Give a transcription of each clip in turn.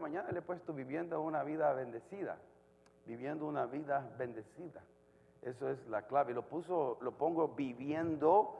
mañana le he puesto viviendo una vida bendecida, viviendo una vida bendecida. Eso es la clave. Lo puso, lo pongo viviendo,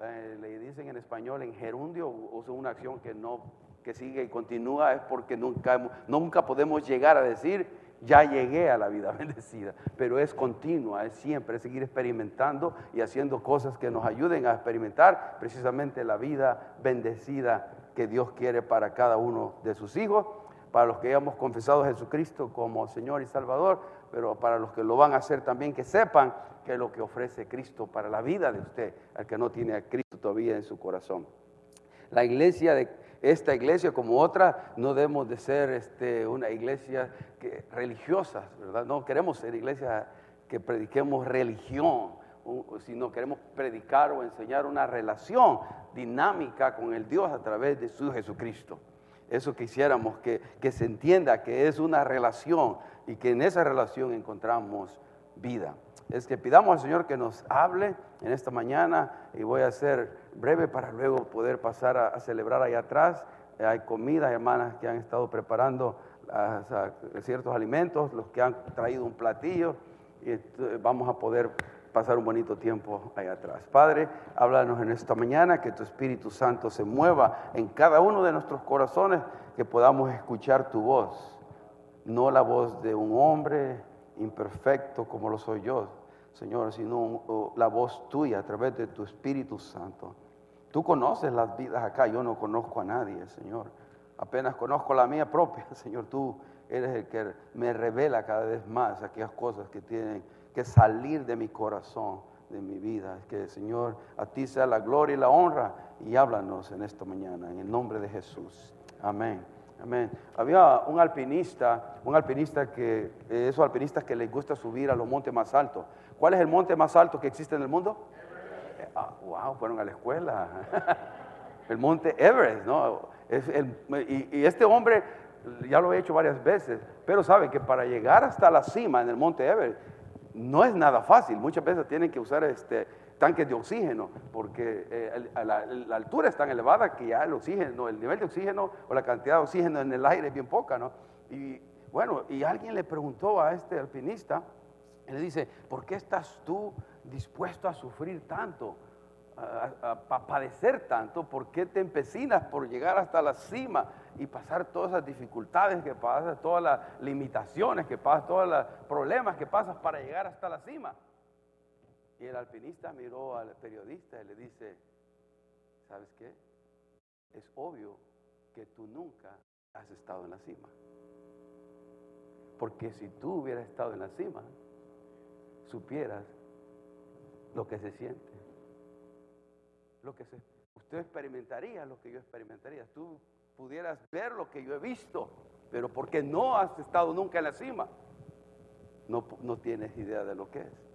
eh, le dicen en español en gerundio, uso una acción que no, que sigue y continúa, es porque nunca, nunca podemos llegar a decir, ya llegué a la vida bendecida, pero es continua, es siempre, es seguir experimentando y haciendo cosas que nos ayuden a experimentar precisamente la vida bendecida que Dios quiere para cada uno de sus hijos, para los que hemos confesado a Jesucristo como Señor y Salvador, pero para los que lo van a hacer también, que sepan que es lo que ofrece Cristo para la vida de usted, al que no tiene a Cristo todavía en su corazón. La iglesia de esta iglesia como otra, no debemos de ser este, una iglesia que, religiosa, ¿verdad? No queremos ser iglesia que prediquemos religión, sino queremos predicar o enseñar una relación dinámica con el Dios a través de su Jesucristo. Eso quisiéramos que, que se entienda que es una relación y que en esa relación encontramos vida. Es que pidamos al Señor que nos hable en esta mañana y voy a ser breve para luego poder pasar a, celebrar allá atrás. Hay comida, hermanas que han estado preparando ciertos alimentos, los que han traído un platillo y vamos a poder pasar un bonito tiempo allá atrás. Padre, háblanos en esta mañana, que tu Espíritu Santo se mueva en cada uno de nuestros corazones, que podamos escuchar tu voz, no la voz de un hombre imperfecto como lo soy yo, Señor, sino la voz tuya a través de tu Espíritu Santo. Tú conoces las vidas acá, yo no conozco a nadie, Señor. Apenas conozco la mía propia, Señor. Tú eres el que me revela cada vez más aquellas cosas que tienen que salir de mi corazón, de mi vida. Que, Señor, a ti sea la gloria y la honra y háblanos en esta mañana, en el nombre de Jesús. Amén. Amén. Había un alpinista, un alpinista que, esos alpinistas que les gusta subir a los montes más altos. ¿Cuál es el monte más alto que existe en el mundo? Ah, wow, fueron a la escuela. el monte Everest, ¿no? y, este hombre ya lo he hecho varias veces, pero sabe que para llegar hasta la cima en el monte Everest no es nada fácil. Muchas veces tienen que usar este, tanques de oxígeno, porque eh, la, altura es tan elevada que ya el oxígeno, el nivel de oxígeno o la cantidad de oxígeno en el aire es bien poca, ¿no? Y bueno, y alguien le preguntó a este alpinista, le dice, ¿por qué estás tú dispuesto a sufrir tanto? A, padecer tanto, ¿por qué te empecinas por llegar hasta la cima y pasar todas las dificultades que pasas, todas las limitaciones que pasas, todos los problemas que pasas para llegar hasta la cima? Y el alpinista miró al periodista y le dice, ¿sabes qué? Es obvio que tú nunca has estado en la cima. Porque si tú hubieras estado en la cima, supieras lo que se siente. Lo que se, usted experimentaría lo que yo experimentaría. Tú pudieras ver lo que yo he visto, pero porque no has estado nunca en la cima, no, no tienes idea de lo que es.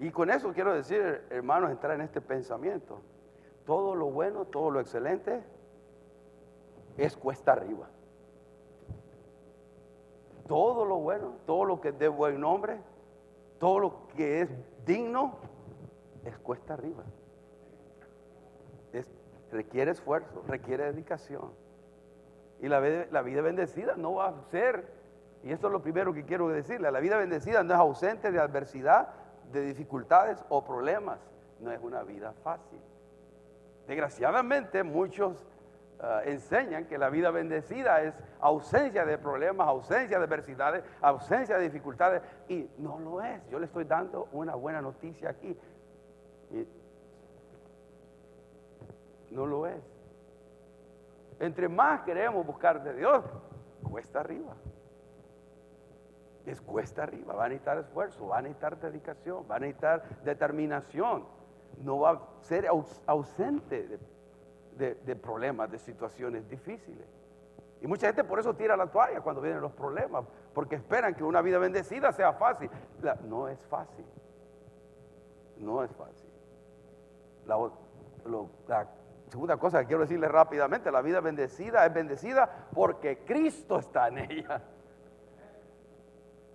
Y con eso quiero decir, hermanos, entrar en este pensamiento. Todo lo bueno, todo lo excelente es cuesta arriba. Todo lo bueno, todo lo que es de buen nombre, todo lo que es digno, es cuesta arriba. Requiere esfuerzo, requiere dedicación. Y la, vida bendecida no va a ser, y esto es lo primero que quiero decirle, la vida bendecida no es ausente de adversidad, de dificultades o problemas. No es una vida fácil. Desgraciadamente muchos ah, enseñan que la vida bendecida es ausencia de problemas, ausencia de adversidades, ausencia de dificultades y no lo es. Yo le estoy dando una buena noticia aquí. No lo es. Entre más queremos buscar de Dios, cuesta arriba es cuesta arriba, va a necesitar esfuerzo, va a necesitar dedicación, va a necesitar determinación. No va a ser ausente de, problemas, de situaciones difíciles. Y mucha gente por eso tira la toalla cuando vienen los problemas, porque esperan que una vida bendecida sea fácil. no es fácil. No es fácil. la segunda cosa que quiero decirles rápidamente, la vida bendecida es bendecida porque Cristo está en ella.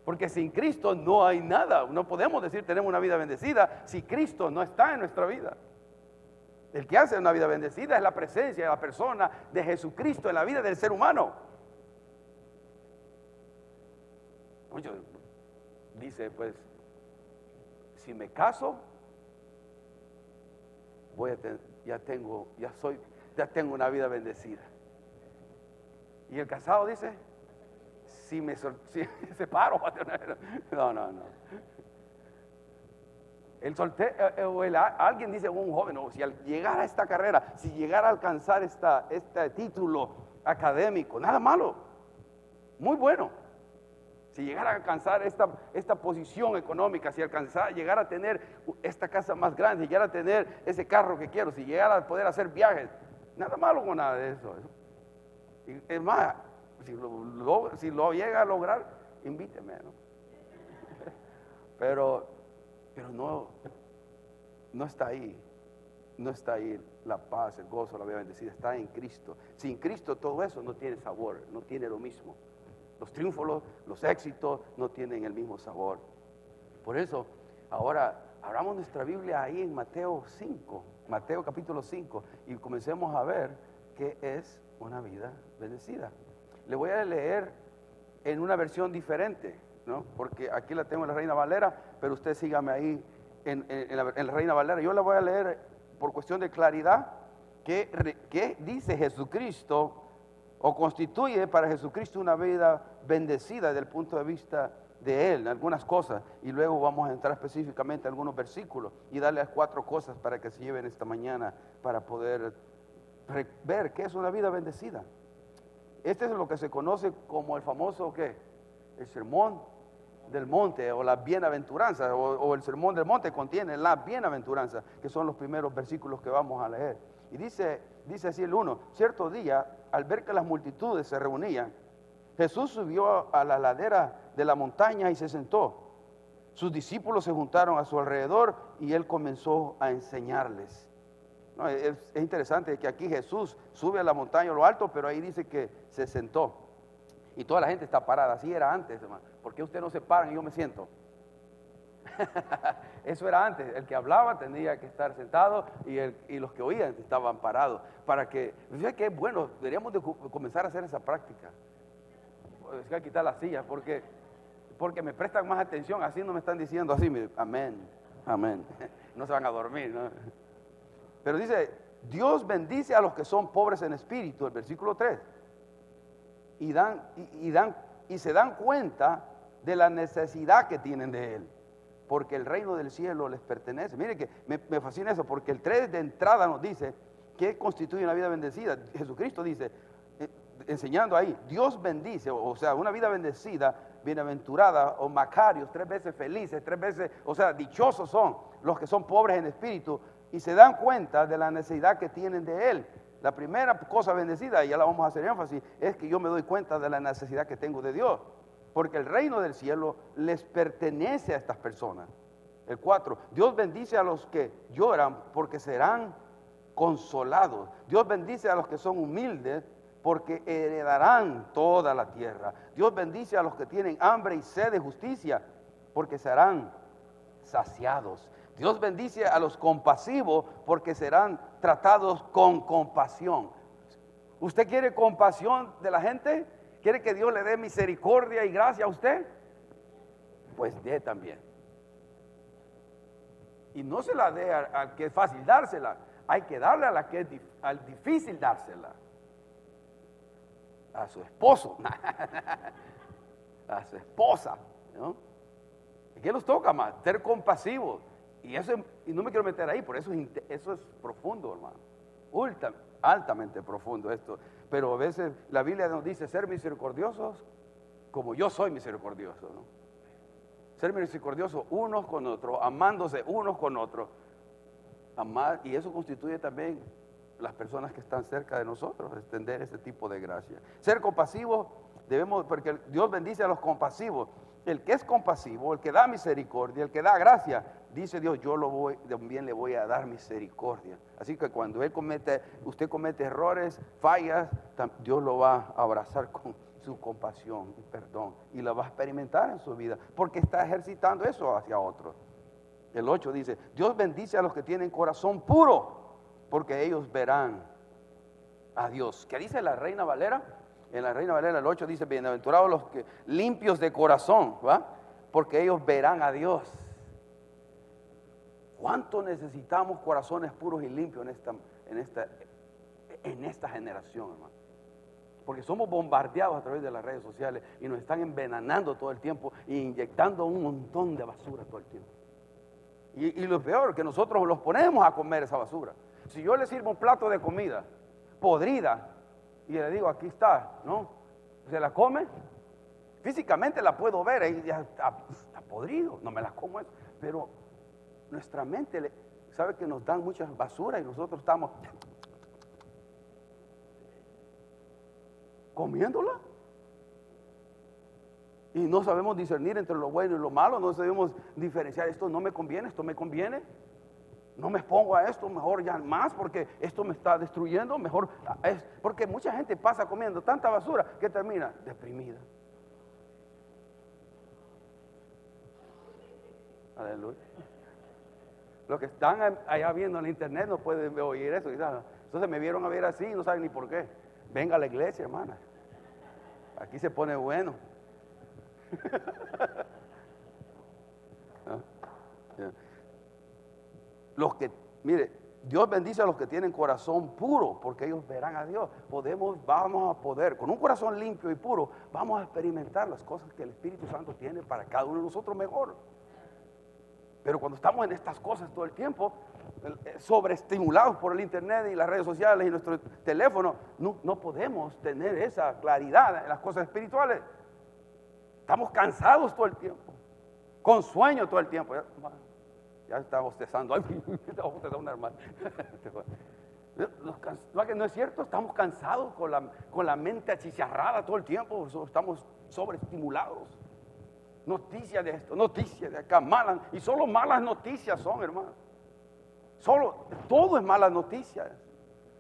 Porque sin Cristo no hay nada. No podemos decir tenemos una vida bendecida si Cristo no está en nuestra vida. El que hace una vida bendecida es la presencia de la persona de Jesucristo en la vida del ser humano. Muchos dice, pues, si me caso, voy a tener, ya tengo, ya soy, ya tengo una vida bendecida. Y el casado dice, si me, si separo, no, no, no. El soltero, eh, eh, o alguien dice, un joven, o si al llegar a esta carrera, si llegara a alcanzar esta, este título académico, nada malo, muy bueno. Si llegara a alcanzar esta, esta posición económica, si alcanzara, llegar a tener esta casa más grande, si llegara a tener ese carro que quiero, si llegara a poder hacer viajes, nada malo con nada de eso. es más, si lo, si lo llega a lograr, invíteme. Pero, pero no, no está ahí. No está ahí la paz, el gozo, la vida bendecida. Está en Cristo. Sin Cristo todo eso no tiene sabor, no tiene lo mismo. Los triunfos, los, éxitos no tienen el mismo sabor. Por eso, ahora abramos nuestra Biblia ahí en Mateo 5, Mateo capítulo 5, y comencemos a ver qué es una vida bendecida. Le voy a leer en una versión diferente, ¿no? porque aquí la tengo en la Reina Valera, pero usted sígame ahí en, la, Reina Valera. Yo la voy a leer por cuestión de claridad, que, que dice Jesucristo o constituye para Jesucristo una vida bendecida desde el punto de vista de Él, algunas cosas, y luego vamos a entrar específicamente en algunos versículos y darles cuatro cosas para que se lleven esta mañana para poder ver qué es una vida bendecida. Este es lo que se conoce como el famoso, ¿qué? El sermón del monte o la bienaventuranza o, o, el sermón del monte contiene la bienaventuranza, que son los primeros versículos que vamos a leer. Y dice, dice así el uno, cierto día al ver que las multitudes se reunían, Jesús subió a la ladera de la montaña y se sentó. Sus discípulos se juntaron a su alrededor y él comenzó a enseñarles. es, interesante que aquí Jesús sube a la montaña a lo alto, pero ahí dice que se sentó. Y toda la gente está parada. Así era antes, hermano. ¿Por qué usted no se para y yo me siento? Eso era antes. El que hablaba tenía que estar sentado y, los que oían estaban parados. Para que, fíjate que bueno, deberíamos de comenzar a hacer esa práctica. Es que quitar las sillas porque, porque me prestan más atención. Así no me están diciendo así, amén, amén. No se van a dormir, Pero dice, Dios bendice a los que son pobres en espíritu, el versículo 3. Y, dan, y, dan, y se dan cuenta de la necesidad que tienen de Él porque el reino del cielo les pertenece. Mire que me, fascina eso, porque el 3 de entrada nos dice que constituye una vida bendecida. Jesucristo dice, eh, enseñando ahí, Dios bendice, o, sea, una vida bendecida, bienaventurada, o macarios, tres veces felices, tres veces, o sea, dichosos son los que son pobres en espíritu y se dan cuenta de la necesidad que tienen de Él. La primera cosa bendecida, y ya la vamos a hacer énfasis, es que yo me doy cuenta de la necesidad que tengo de Dios porque el reino del cielo les pertenece a estas personas. El 4, Dios bendice a los que lloran porque serán consolados. Dios bendice a los que son humildes porque heredarán toda la tierra. Dios bendice a los que tienen hambre y sed de justicia porque serán saciados. Dios bendice a los compasivos porque serán tratados con compasión. ¿Usted quiere compasión de la gente? ¿Quiere que Dios le dé misericordia y gracia a usted? Pues dé también. Y no se la dé al, que es fácil dársela, hay que darle a la que es al difícil dársela. A su esposo, a su esposa. ¿no? ¿Y qué nos toca más? Ser compasivos. Y, eso, y no me quiero meter ahí, por eso, eso es profundo, hermano. Ultra, altamente profundo esto. Pero a veces la Biblia nos dice ser misericordiosos como yo soy misericordioso. ¿no? Ser misericordiosos unos con otros, amándose unos con otros. Amar, y eso constituye también las personas que están cerca de nosotros, extender ese tipo de gracia. Ser compasivos, debemos, porque Dios bendice a los compasivos. El que es compasivo, el que da misericordia, el que da gracia, dice Dios, yo lo voy, también le voy a dar misericordia. Así que cuando él comete, usted comete errores, fallas, Dios lo va a abrazar con su compasión y perdón y lo va a experimentar en su vida, porque está ejercitando eso hacia otros. El 8 dice, Dios bendice a los que tienen corazón puro, porque ellos verán a Dios. ¿Qué dice la reina Valera? En la Reina Valera el 8 dice, bienaventurados los limpios de corazón, ¿va? Porque ellos verán a Dios. ¿Cuánto necesitamos corazones puros y limpios en esta, en esta, en esta generación, hermano? Porque somos bombardeados a través de las redes sociales y nos están envenenando todo el tiempo e inyectando un montón de basura todo el tiempo. Y, lo peor, que nosotros los ponemos a comer esa basura. Si yo le sirvo un plato de comida podrida y le digo, aquí está, ¿no? ¿Se la come? Físicamente la puedo ver, ahí ya está, podrido, no me la como. Pero nuestra mente sabe que nos dan muchas basuras y nosotros estamos comiéndola. Y no sabemos discernir entre lo bueno y lo malo, no sabemos diferenciar esto no me conviene, esto me conviene. No me pongo a esto, mejor ya más porque esto me está destruyendo, mejor es porque mucha gente pasa comiendo tanta basura que termina deprimida. Aleluya. Los que están allá viendo en internet no pueden oír eso. Entonces me vieron a ver así y no saben ni por qué. Venga a la iglesia, hermana. Aquí se pone bueno. Los que, mire, Dios bendice a los que tienen corazón puro, porque ellos verán a Dios. Podemos, vamos a poder, con un corazón limpio y puro, vamos a experimentar las cosas que el Espíritu Santo tiene para cada uno de nosotros mejor. Pero cuando estamos en estas cosas todo el tiempo, eh, sobreestimulados por el internet y las redes sociales y nuestro teléfono, no, podemos tener esa claridad en las cosas espirituales. Estamos cansados todo el tiempo, con sueño todo el tiempo. Ya, ay, está bostezando. No es cierto, estamos cansados con la, con la mente achicharrada todo el tiempo, estamos sobreestimulados. Noticias de esto, noticias de acá, malas, y solo malas noticias son, hermano. Solo, todo es malas noticias.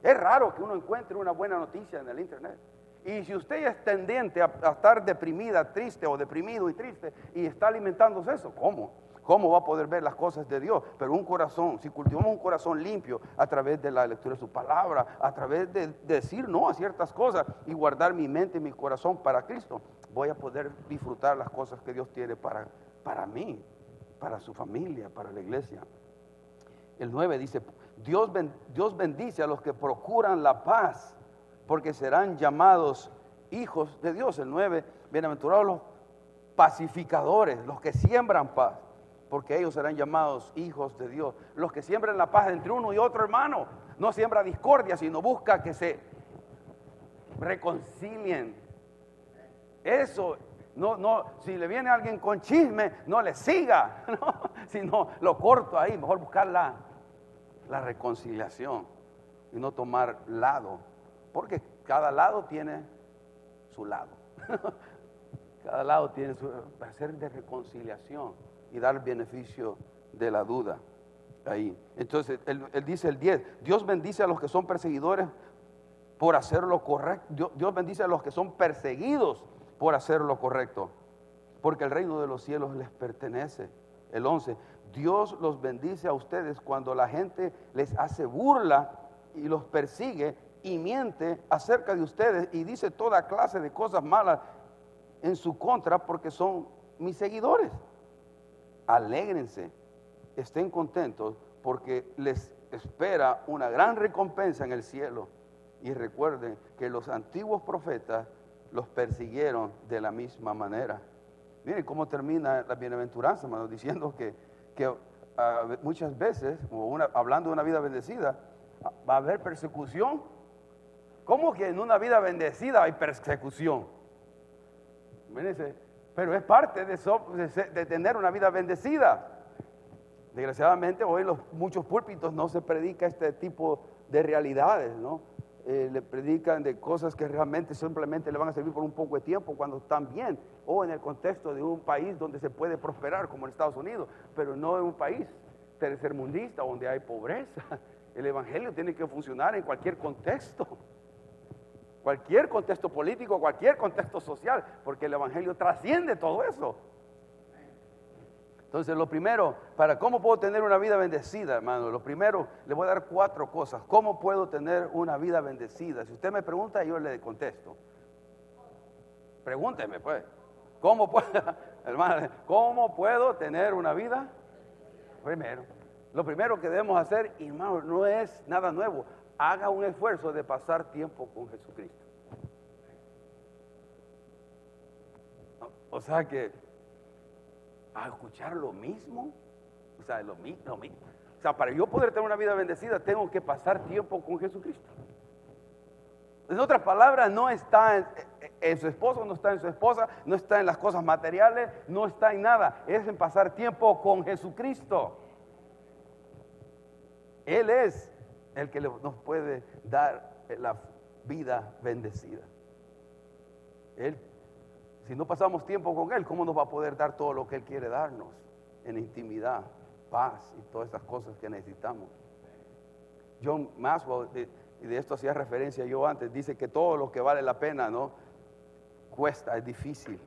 Es raro que uno encuentre una buena noticia en el internet. Y si usted es tendiente a, estar deprimida, triste o deprimido y triste y está alimentándose eso, ¿cómo? ¿Cómo va a poder ver las cosas de Dios? Pero un corazón, si cultivamos un corazón limpio a través de la lectura de su palabra, a través de, decir no a ciertas cosas y guardar mi mente y mi corazón para Cristo, voy a poder disfrutar las cosas que Dios tiene para, para mí, para su familia, para la iglesia. El 9 dice, Dios, Dios bendice a los que procuran la paz, porque serán llamados hijos de Dios. El 9, bienaventurados los pacificadores, los que siembran paz, porque ellos serán llamados hijos de Dios. Los que siembran la paz entre uno y otro hermano, no siembra discordia, sino busca que se reconcilien. Eso no, no, si le viene alguien con chisme, no le siga, ¿no? sino lo corto ahí, mejor buscar la, reconciliación y no tomar lado, porque cada lado tiene su lado. cada lado tiene su ser de reconciliación y dar beneficio de la duda ahí. Entonces, él, dice el 10, Dios bendice a los que son perseguidores por hacer lo correcto. Dios bendice a los que son perseguidos por hacer lo correcto, porque el reino de los cielos les pertenece. El 11, Dios los bendice a ustedes cuando la gente les hace burla y los persigue y miente acerca de ustedes y dice toda clase de cosas malas en su contra porque son mis seguidores. Alégrense, estén contentos porque les espera una gran recompensa en el cielo. Y recuerden que los antiguos profetas los persiguieron de la misma manera. Miren cómo termina la bienaventuranza, hermano, diciendo que, ah, muchas veces, hablando de una vida bendecida, va a haber persecución. ¿Cómo que en una vida bendecida hay persecución? Pero es parte de, tener una vida bendecida. Desgraciadamente hoy en los muchos púlpitos no se predica este tipo de realidades, ¿no? Eh, le predican de cosas que realmente simplemente le van a servir por un poco de tiempo cuando están bien, o en el contexto de un país donde se puede prosperar, como en Estados Unidos, pero no en un país tercermundista donde hay pobreza. El Evangelio tiene que funcionar en cualquier contexto, cualquier contexto político, cualquier contexto social, porque el Evangelio trasciende todo eso. Entonces, lo primero, para cómo puedo tener una vida bendecida, hermano, lo primero, le voy a dar cuatro cosas. ¿Cómo puedo tener una vida bendecida? Si usted me pregunta, yo le contesto. Pregúnteme, pues. ¿Cómo puedo, hermano, cómo puedo tener una vida? Primero, lo primero que debemos hacer, hermano, no es nada nuevo. Haga un esfuerzo de pasar tiempo con Jesucristo. O sea que a escuchar lo mismo, o sea, lo mismo, lo mismo. O sea, para yo poder tener una vida bendecida, tengo que pasar tiempo con Jesucristo. En otras palabras, no está en, su esposo, no está en su esposa, no está en las cosas materiales, no está en nada. Es en pasar tiempo con Jesucristo. Él es el que nos puede dar la vida bendecida. Él, si no pasamos tiempo con Él, ¿cómo nos va a poder dar todo lo que Él quiere darnos en intimidad, paz y todas estas cosas que necesitamos? John Maxwell y de esto hacía referencia yo antes, dice que todo lo que vale la pena, ¿no? Cuesta, es difícil.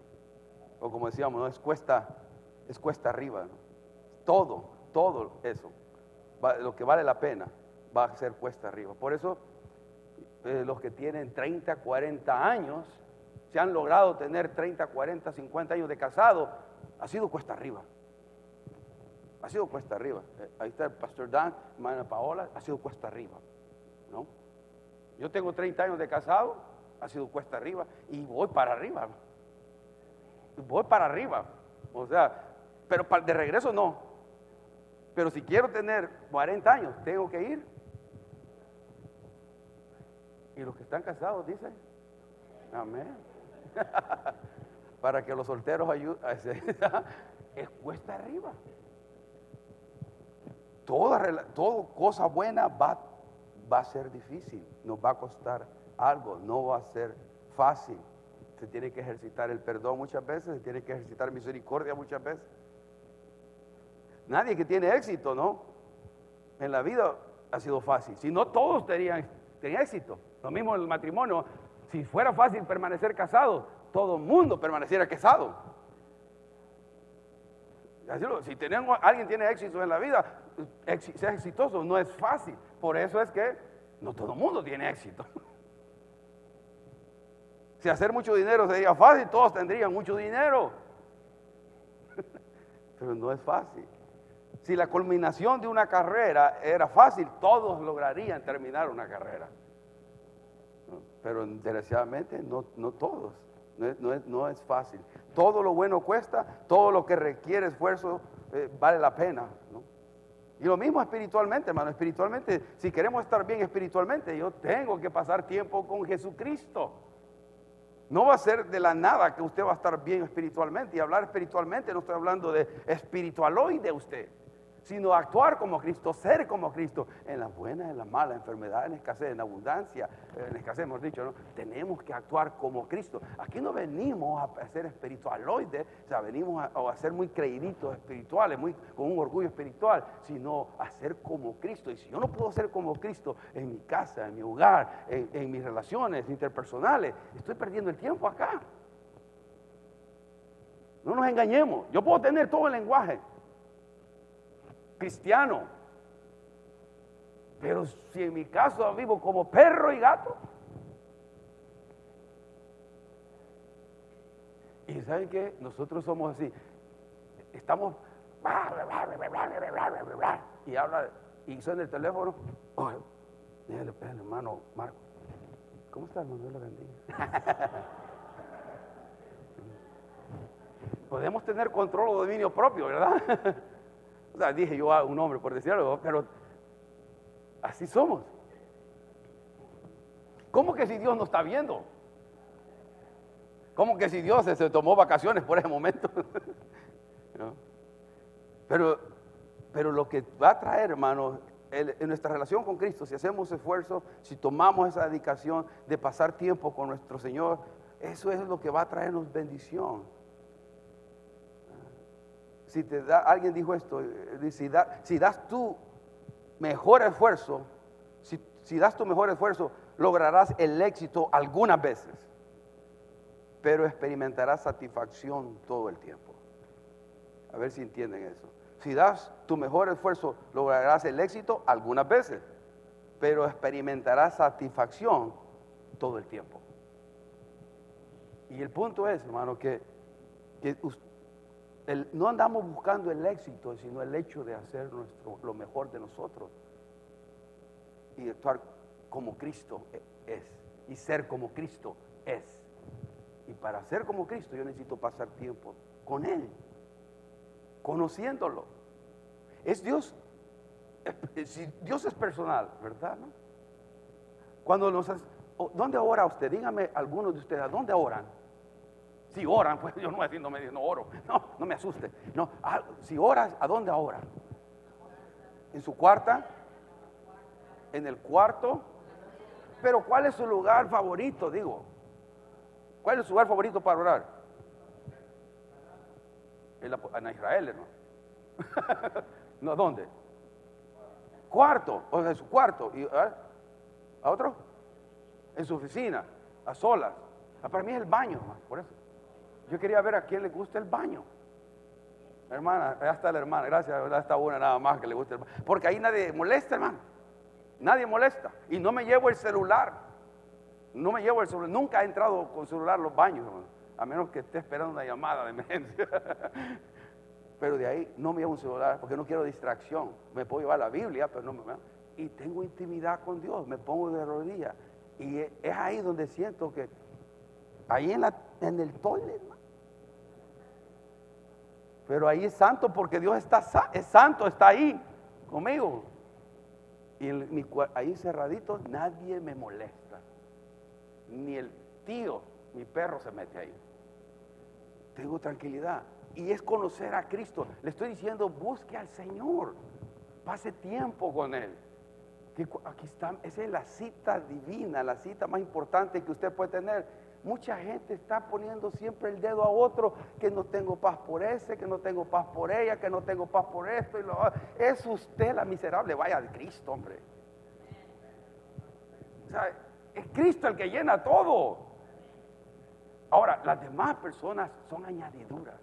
O como decíamos, ¿no? Es cuesta, es cuesta arriba. Todo, todo eso, lo que vale la pena, va a ser cuesta arriba. Por eso, eh, los que tienen 30, 40 años, se han logrado tener 30, 40, 50 años de casado, ha sido cuesta arriba. Ha sido cuesta arriba. Eh, ahí está el pastor Dan, hermana Paola, ha sido cuesta arriba. ¿No? Yo tengo 30 años de casado, ha sido cuesta arriba, y voy para arriba. Voy para arriba. O sea, pero de regreso no. Pero si quiero tener 40 años, tengo que ir. Y los que están casados dicen, amén. para que los solteros ayuden. es cuesta arriba. Toda, cosa buena va va a ser difícil, nos va a costar algo, no va a ser fácil. Se tiene que ejercitar el perdón muchas veces, se tiene que ejercitar misericordia muchas veces. Nadie que tiene éxito, ¿no? En la vida ha sido fácil. Si no, todos tenían, tenían éxito. Lo mismo en el matrimonio. Si fuera fácil permanecer casado, todo el mundo permaneciera casado. Si tenemos, alguien tiene éxito en la vida, ser exitoso no es fácil. Por eso es que no todo el mundo tiene éxito. Si hacer mucho dinero sería fácil, todos tendrían mucho dinero. Pero no es fácil. Si la culminación de una carrera era fácil, todos lograrían terminar una carrera. Pero desgraciadamente no, todos. No es, fácil. Todo lo bueno cuesta, todo lo que requiere esfuerzo eh, vale la pena. ¿no? Y lo mismo espiritualmente, hermano. Espiritualmente, si queremos estar bien espiritualmente, yo tengo que pasar tiempo con Jesucristo. No va a ser de la nada que usted va a estar bien espiritualmente. Y hablar espiritualmente no estoy hablando de espiritualoide usted sino actuar como Cristo, ser como Cristo, en las buenas, en las malas, enfermedad, en escasez, en abundancia, en escasez hemos dicho, ¿no? Tenemos que actuar como Cristo. Aquí no venimos a ser espiritualoides, o sea, venimos a, ser muy creíditos espirituales, muy, con un orgullo espiritual, sino a ser como Cristo. Y si yo no puedo ser como Cristo en mi casa, en mi hogar, en mis relaciones interpersonales, estoy perdiendo el tiempo acá. No nos engañemos. Yo puedo tener todo el lenguaje, cristiano. Pero si en mi caso vivo como perro y gato. Y saben que nosotros somos así. Estamos y habla y suena el teléfono. Oh, hermano Marco. ¿Cómo está, hermano? Dios bendiga. Podemos tener control o dominio propio, ¿verdad? dije yo a un hombre por decir algo, pero así somos. ¿Cómo que si Dios no está viendo? ¿Cómo que si Dios se, tomó vacaciones por ese momento? pero, pero lo que va a traer, hermano, en nuestra relación con Cristo, si hacemos esfuerzo, si tomamos esa dedicación de pasar tiempo con nuestro Señor, eso es lo que va a traernos bendición si te da, alguien dijo esto, eh, si, si das tu mejor esfuerzo, si, si das tu mejor esfuerzo, lograrás el éxito algunas veces, pero experimentarás satisfacción todo el tiempo. A ver si entienden eso. Si das tu mejor esfuerzo, lograrás el éxito algunas veces, pero experimentarás satisfacción todo el tiempo. Y el punto es, hermano, que, no andamos buscando el éxito, sino el hecho de hacer nuestro, lo mejor de nosotros y actuar como Cristo e, es y ser como Cristo es. Y para ser como Cristo yo necesito pasar tiempo con Él, conociéndolo. Es Dios, si Dios es personal, ¿verdad? Cuando nos, ¿dónde ora usted? Dígame algunos de ustedes, ¿a dónde oran? Si oran, pues yo no voy no, me, oro, no, no me asuste. No, ah, si oras, ¿a dónde ora? ¿En su cuarta? ¿En el cuarto? Pero ¿cuál es su lugar favorito? Digo, ¿cuál es su lugar favorito para orar? En, Israel, ¿no? ¿No? ¿Dónde? Cuarto, o sea, en su cuarto. ¿Y. ¿A otro? En su oficina, a solas. Ah, para mí es el baño, por eso. Yo quería ver a quién le gusta el baño. Hermana, ya está la hermana, gracias, ya está una nada más que le gusta el baño. Porque ahí nadie molesta, hermano. Nadie molesta. Y no me llevo el celular. No me llevo el celular. Nunca he entrado con celular a los baños, A menos que esté esperando una llamada de emergencia. Pero de ahí no me llevo un celular porque no quiero distracción. Me puedo llevar la Biblia, pero no me. Y tengo intimidad con Dios. Me pongo de rodillas. Y es ahí donde siento que. Ahí en, la, en el toilet, Pero ahí es santo porque Dios está es santo, está ahí conmigo. Y ahí cerradito nadie me molesta. Ni el tío, mi perro se mete ahí. Tengo tranquilidad. Y es conocer a Cristo. Le estoy diciendo, busque al Señor. Pase tiempo con Él. aquí está, esa es la cita divina, la cita más importante que usted puede tener Mucha gente está poniendo siempre el dedo a otro, que no tengo paz por ese, que no tengo paz por ella, que no tengo paz por esto. Y lo, es usted la miserable, vaya de Cristo, hombre. Es Cristo el que llena todo. Ahora, las demás personas son añadiduras.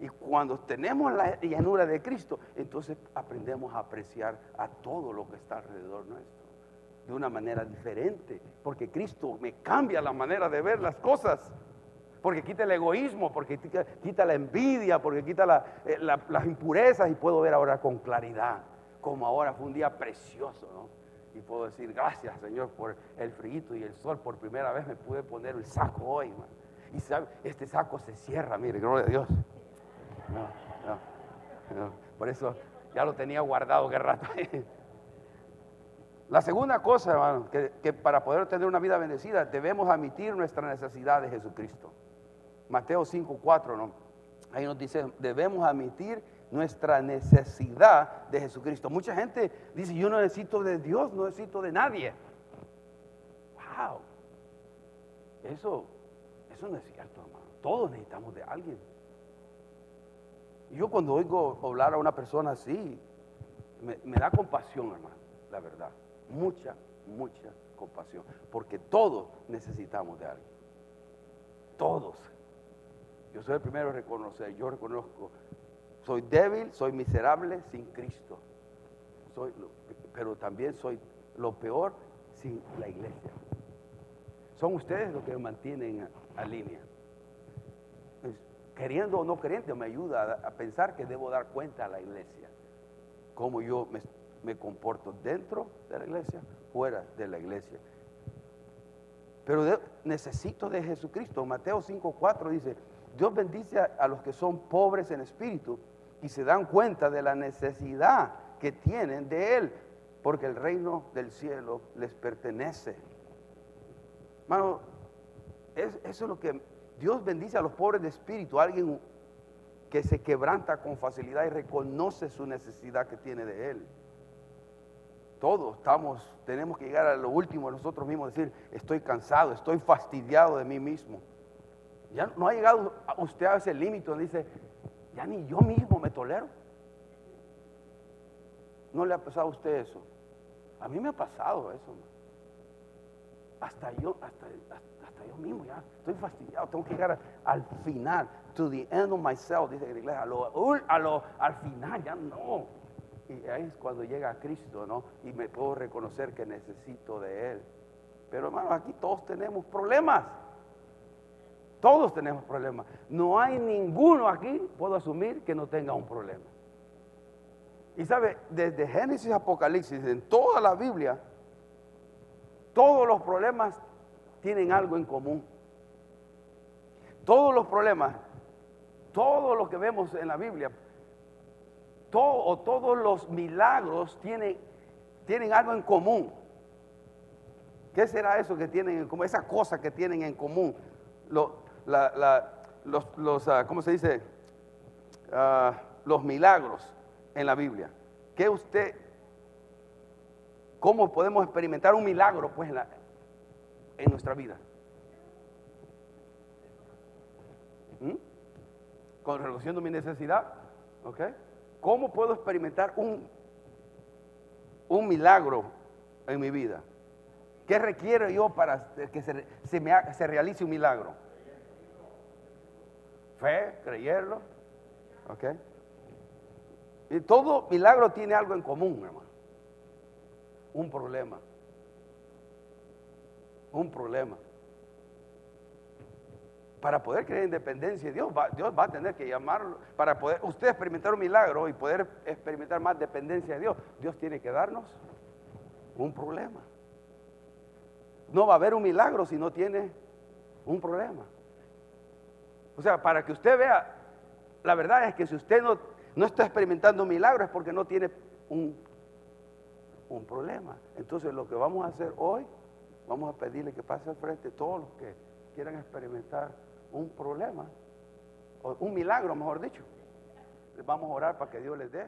Y cuando tenemos la llanura de Cristo, entonces aprendemos a apreciar a todo lo que está alrededor nuestro de una manera diferente, porque Cristo me cambia la manera de ver las cosas, porque quita el egoísmo, porque quita, la envidia, porque quita eh, las impurezas y puedo ver ahora con claridad, como ahora fue un día precioso, ¿no? Y puedo decir, gracias Señor por el frío y el sol, por primera vez me pude poner el saco hoy, Y sabe, este saco se cierra, mire, gloria a Dios. Por eso ya lo tenía guardado que rato. La segunda cosa, hermano, que, para poder tener una vida bendecida debemos admitir nuestra necesidad de Jesucristo. Mateo 5, 4, ¿no? Ahí nos dice, debemos admitir nuestra necesidad de Jesucristo. Mucha gente dice, yo no necesito de Dios, no necesito de nadie. Wow. Eso, eso no es cierto, hermano. Todos necesitamos de alguien. yo cuando oigo hablar a una persona así, me da compasión, hermano, la verdad mucha, mucha compasión, porque todos necesitamos de alguien. Todos. Yo soy el primero a reconocer, yo reconozco, soy débil, soy miserable sin Cristo. Soy, pero también soy lo peor sin la iglesia. Son ustedes los que me mantienen a, línea. queriendo o no queriendo, me ayuda a, pensar que debo dar cuenta a la iglesia. Cómo yo me, me comporto dentro de la iglesia, fuera de la iglesia. Pero necesito de Jesucristo. Mateo 5:4 dice, Dios bendice a, los que son pobres en espíritu y se dan cuenta de la necesidad que tienen de Él, porque el reino del cielo les pertenece. Hermano, eso es lo que Dios bendice a los pobres de espíritu, alguien que se quebranta con facilidad y reconoce su necesidad que tiene de Él. Todos estamos, tenemos que llegar a lo último nosotros mismos, decir, estoy cansado, estoy fastidiado de mí mismo. Ya no ha llegado usted a ese límite dice, ya ni yo mismo me tolero. ¿No le ha pasado a usted eso? A mí me ha pasado eso. Hasta yo, hasta, yo mismo ya estoy fastidiado, tengo que llegar al final, to the end of myself, dice la iglesia, a lo, al final ya no. Y ahí es cuando llega Cristo, ¿no? Y me puedo reconocer que necesito de Él. Pero hermano, aquí todos tenemos problemas. Todos tenemos problemas. No hay ninguno aquí, puedo asumir, que no tenga un problema. Y sabe, desde Génesis a Apocalipsis, en toda la Biblia, todos los problemas tienen algo en común. Todos los problemas, todo lo que vemos en la Biblia, todo, o todos los milagros tienen, tienen algo en común. ¿Qué será eso que tienen en común? Esa cosa que tienen en común. los, ah, ¿cómo se dice? Ah, los milagros en la Biblia. ¿Qué usted, cómo podemos experimentar un milagro pues en, en nuestra vida? ¿Mm? Con reduciendo mi necesidad, ¿ok? ¿Cómo puedo experimentar un, un milagro en mi vida? ¿Qué requiero yo para que se, se realice un milagro? Fe, creerlo. ¿Ok? Y todo milagro tiene algo en común, hermano. Un problema. Un problema. Para poder creer en dependencia, Dios va, Dios va a tener que llamarlo. Para poder usted experimentar un milagro y poder experimentar más dependencia de Dios, Dios tiene que darnos un problema. No va a haber un milagro si no tiene un problema. O sea, para que usted vea, la verdad es que si usted no, no está experimentando un milagro es porque no tiene un, un problema. Entonces lo que vamos a hacer hoy, vamos a pedirle que pase al frente todos los que quieran experimentar un problema, o un milagro, mejor dicho. Vamos a orar para que Dios les dé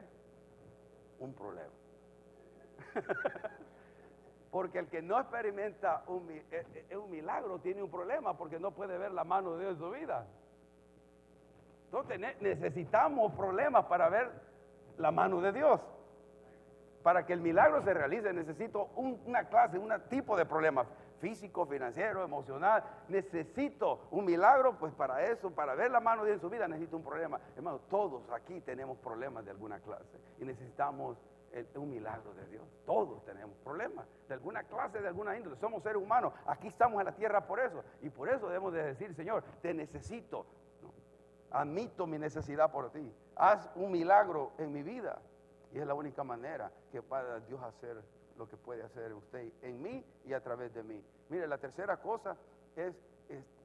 un problema. Porque el que no experimenta un, eh, eh, un, milagro tiene un problema porque no puede ver la mano de Dios en su vida. Entonces necesitamos problemas para ver la mano de Dios. Para que el milagro se realice necesito una clase, un tipo de problemas físico, financiero, emocional. Necesito un milagro, pues para eso, para ver la mano de Dios en su vida necesito un problema. Hermano, todos aquí tenemos problemas de alguna clase y necesitamos es un milagro de Dios. Todos tenemos problemas de alguna clase, de alguna índole. Somos seres humanos. Aquí estamos en la tierra por eso. Y por eso debemos de decir, Señor, te necesito. Admito mi necesidad por ti. Haz un milagro en mi vida. Y es la única manera que pueda Dios hacer lo que puede hacer usted en mí y a través de mí. Mire, la tercera cosa es,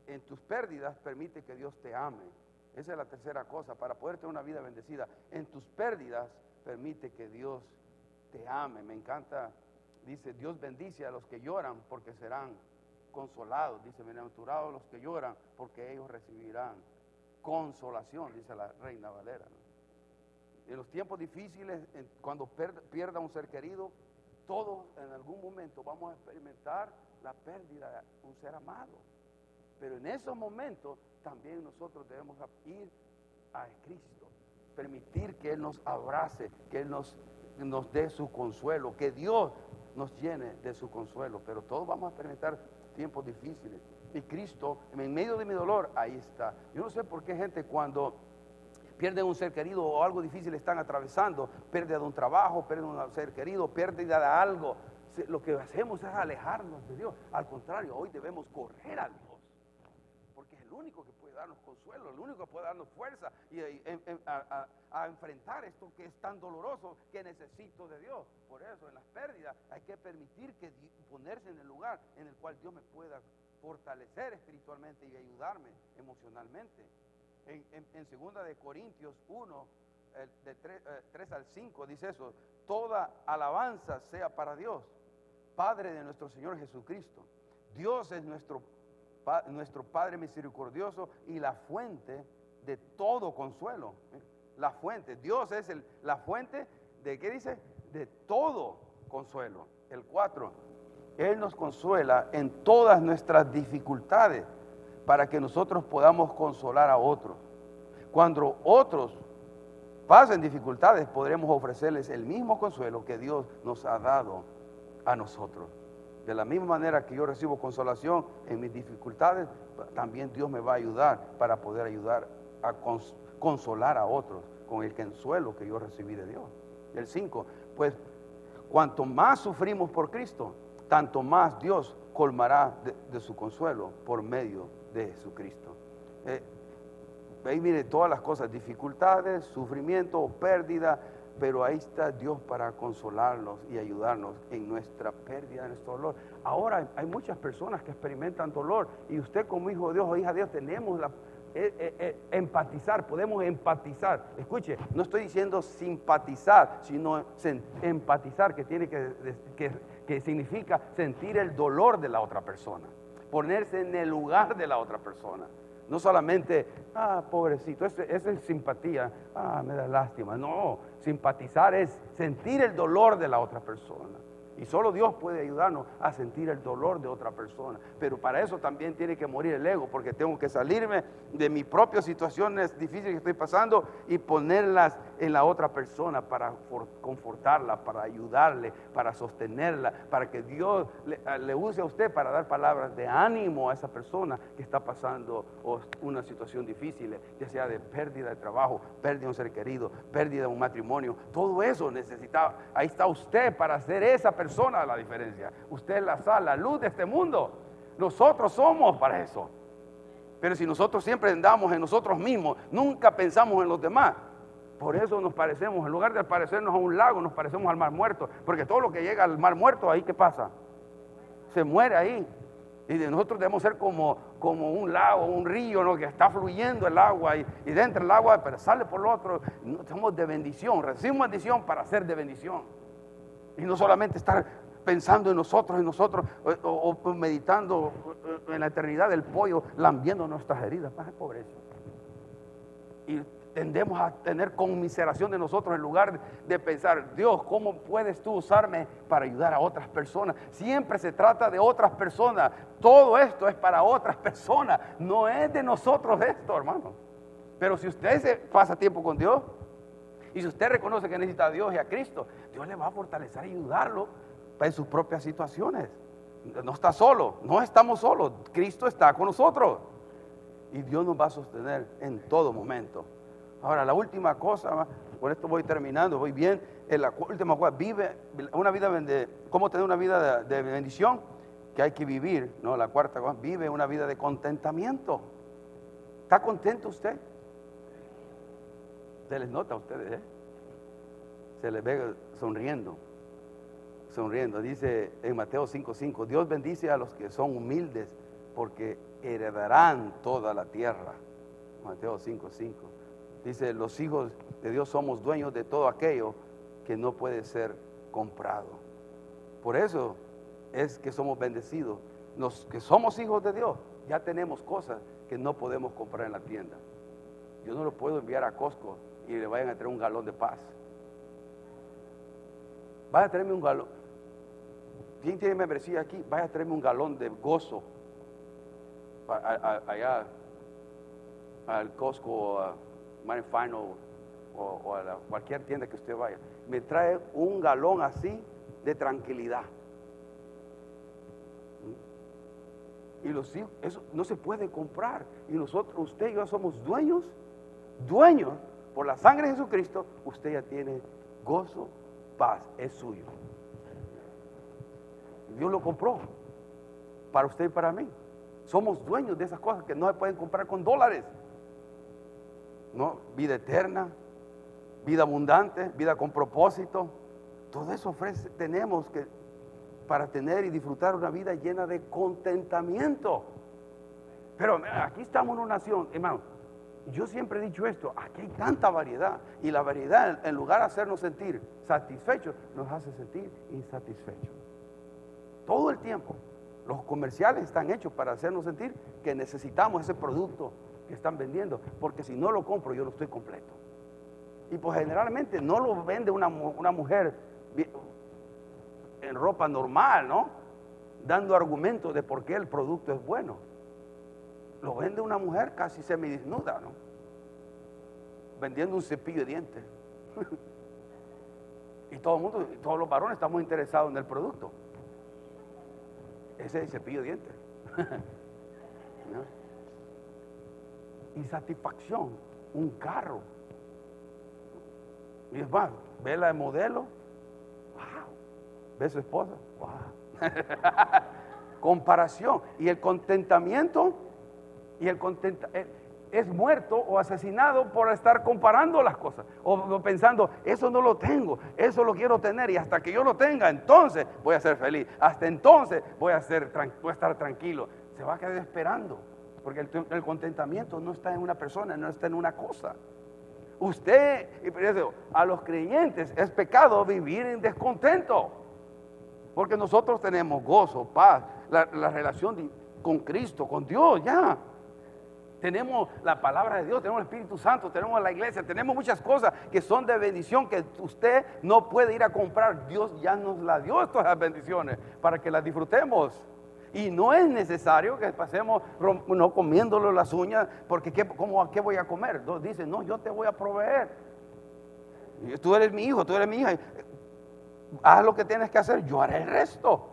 en tus pérdidas permite que Dios te ame. Esa es la tercera cosa, para poder tener una vida bendecida. En tus pérdidas permite que Dios te ame. Me encanta, dice, Dios bendice a los que lloran porque serán consolados. Dice, bienaventurados los que lloran porque ellos recibirán consolación, dice la reina Valera. En los tiempos difíciles, cuando pierda un ser querido, todos en algún momento vamos a experimentar la pérdida de un ser amado. Pero en esos momentos también nosotros debemos ir a Cristo, permitir que Él nos abrace, que Él nos nos dé su consuelo, que Dios nos llene de su consuelo. Pero todos vamos a experimentar tiempos difíciles. Y Cristo, en medio de mi dolor, ahí está. Yo no sé por qué gente cuando pierde un ser querido o algo difícil están atravesando, pérdida de un trabajo, pérdida de un ser querido, pérdida de algo, lo que hacemos es alejarnos de Dios. Al contrario, hoy debemos correr a Dios. Porque es el único que puede darnos consuelo, el único que puede darnos fuerza y, a, a enfrentar esto que es tan doloroso que necesito de Dios. Por eso en las pérdidas hay que permitir que ponerse en el lugar en el cual Dios me pueda fortalecer espiritualmente y ayudarme emocionalmente. En, en, segunda de Corintios 1, de 3, 3 eh, al 5, dice eso, toda alabanza sea para Dios, Padre de nuestro Señor Jesucristo. Dios es nuestro, nuestro Padre misericordioso y la fuente de todo consuelo la fuente. Dios es el, la fuente de, ¿qué dice? De todo consuelo. El 4. Él nos consuela en todas nuestras dificultades para que nosotros podamos consolar a otros. Cuando otros pasen dificultades, podremos ofrecerles el mismo consuelo que Dios nos ha dado a nosotros. De la misma manera que yo recibo consolación en mis dificultades, también Dios me va a ayudar para poder ayudar a, consolar a otros con el consuelo que yo recibí de Dios. El 5, pues cuanto más sufrimos por Cristo, tanto más Dios colmará de, su consuelo por medio de Jesucristo. Eh, ahí viene todas las cosas, dificultades, sufrimiento, pérdida, pero ahí está Dios para consolarnos y ayudarnos en nuestra pérdida, en nuestro dolor. Ahora hay muchas personas que experimentan dolor y usted como hijo de Dios o hija de Dios tenemos la eh, eh, eh, empatizar, podemos empatizar. Escuche, no estoy diciendo simpatizar, sino empatizar, que tiene que, que, significa sentir el dolor de la otra persona, ponerse en el lugar de la otra persona. No solamente, ah, pobrecito, eso, es simpatía, ah, me da lástima. No, simpatizar es sentir el dolor de la otra persona. Y solo Dios puede ayudarnos a sentir el dolor de otra persona. Pero para eso también tiene que morir el ego, porque tengo que salirme de mis propias situaciones difíciles que estoy pasando y ponerlas en la otra persona para confortarla, para ayudarle, para sostenerla, para que Dios le, use a usted para dar palabras de ánimo a esa persona que está pasando una situación difícil, ya sea de pérdida de trabajo, pérdida de un ser querido, pérdida de un matrimonio. Todo eso necesita, ahí está usted para hacer esa persona persona la diferencia. Usted es la sal, la luz de este mundo. Nosotros somos para eso. Pero si nosotros siempre andamos en nosotros mismos, nunca pensamos en los demás. Por eso nos parecemos, en lugar de parecernos a un lago, nos parecemos al mar muerto. Porque todo lo que llega al mar muerto, ahí qué pasa? Se muere ahí. Y nosotros debemos ser como, como un lago, un río, ¿no? que está fluyendo el agua y, dentro del agua, pero sale por lo otro. somos de bendición, recibimos bendición para ser de bendición. Y no solamente estar pensando en nosotros, en nosotros, o, meditando en la eternidad del pollo, lambiendo nuestras heridas. Más pobreza. Y tendemos a tener conmiseración de nosotros en lugar de pensar, Dios, ¿cómo puedes tú usarme para ayudar a otras personas? Siempre se trata de otras personas. Todo esto es para otras personas. No es de nosotros esto, hermano. Pero si usted se pasa tiempo con Dios, y si usted reconoce que necesita a Dios y a Cristo, Dios le va a fortalecer y ayudarlo en sus propias situaciones. No está solo, no estamos solos. Cristo está con nosotros. Y Dios nos va a sostener en todo momento. Ahora, la última cosa, por esto voy terminando, voy bien. En la última cosa, vive una vida de, ¿cómo tener una vida de, bendición? Que hay que vivir, ¿no? La cuarta cosa, vive una vida de contentamiento. ¿Está contento usted? Se les nota a ustedes, ¿eh? Se les ve sonriendo. Sonriendo. Dice en Mateo 5:5, Dios bendice a los que son humildes porque heredarán toda la tierra. Mateo 5:5. Dice, los hijos de Dios somos dueños de todo aquello que no puede ser comprado. Por eso es que somos bendecidos. Los que somos hijos de Dios, ya tenemos cosas que no podemos comprar en la tienda. Yo no lo puedo enviar a Costco y le vayan a traer un galón de paz. Vaya a traerme un galón. ¿Quién tiene membresía aquí? Vaya a traerme un galón de gozo. allá al Costco o a Final o, a cualquier tienda que usted vaya. Me trae un galón así de tranquilidad. Y los hijos, eso no se puede comprar. Y nosotros, usted y yo somos dueños, dueños por la sangre de Jesucristo, usted ya tiene gozo, paz, es suyo. Dios lo compró para usted y para mí. Somos dueños de esas cosas que no se pueden comprar con dólares. ¿No? Vida eterna, vida abundante, vida con propósito. Todo eso ofrece, tenemos que para tener y disfrutar una vida llena de contentamiento. Pero aquí estamos en una nación, hermano, yo siempre he dicho esto, aquí hay tanta variedad y la variedad en lugar de hacernos sentir satisfechos, nos hace sentir insatisfechos. Todo el tiempo. Los comerciales están hechos para hacernos sentir que necesitamos ese producto que están vendiendo, porque si no lo compro yo no estoy completo. Y pues generalmente no lo vende una, una mujer en ropa normal, ¿no? Dando argumentos de por qué el producto es bueno lo vende una mujer casi semidesnuda, ¿no? Vendiendo un cepillo de dientes. y todo el mundo, todos los varones estamos interesados en el producto. Ese es el cepillo de dientes. Insatisfacción, un carro. Y es más, ve la de modelo, wow. Ve su esposa, wow. Comparación. Y el contentamiento y el contenta, es muerto o asesinado por estar comparando las cosas o, pensando, eso no lo tengo, eso lo quiero tener y hasta que yo lo tenga, entonces voy a ser feliz, hasta entonces voy a, ser, voy a estar tranquilo. Se va a quedar esperando, porque el, contentamiento no está en una persona, no está en una cosa. Usted, a los creyentes es pecado vivir en descontento, porque nosotros tenemos gozo, paz, la relación con Cristo, con Dios, ya tenemos la palabra de Dios, tenemos el Espíritu Santo, tenemos la iglesia, tenemos muchas cosas que son de bendición que usted no puede ir a comprar. Dios ya nos la dio las bendiciones para que las disfrutemos. Y no es necesario que pasemos no comiéndolo las uñas, porque ¿qué, cómo, ¿qué voy a comer? Dice, no, yo te voy a proveer. Tú eres mi hijo, tú eres mi hija. Haz lo que tienes que hacer, yo haré el resto.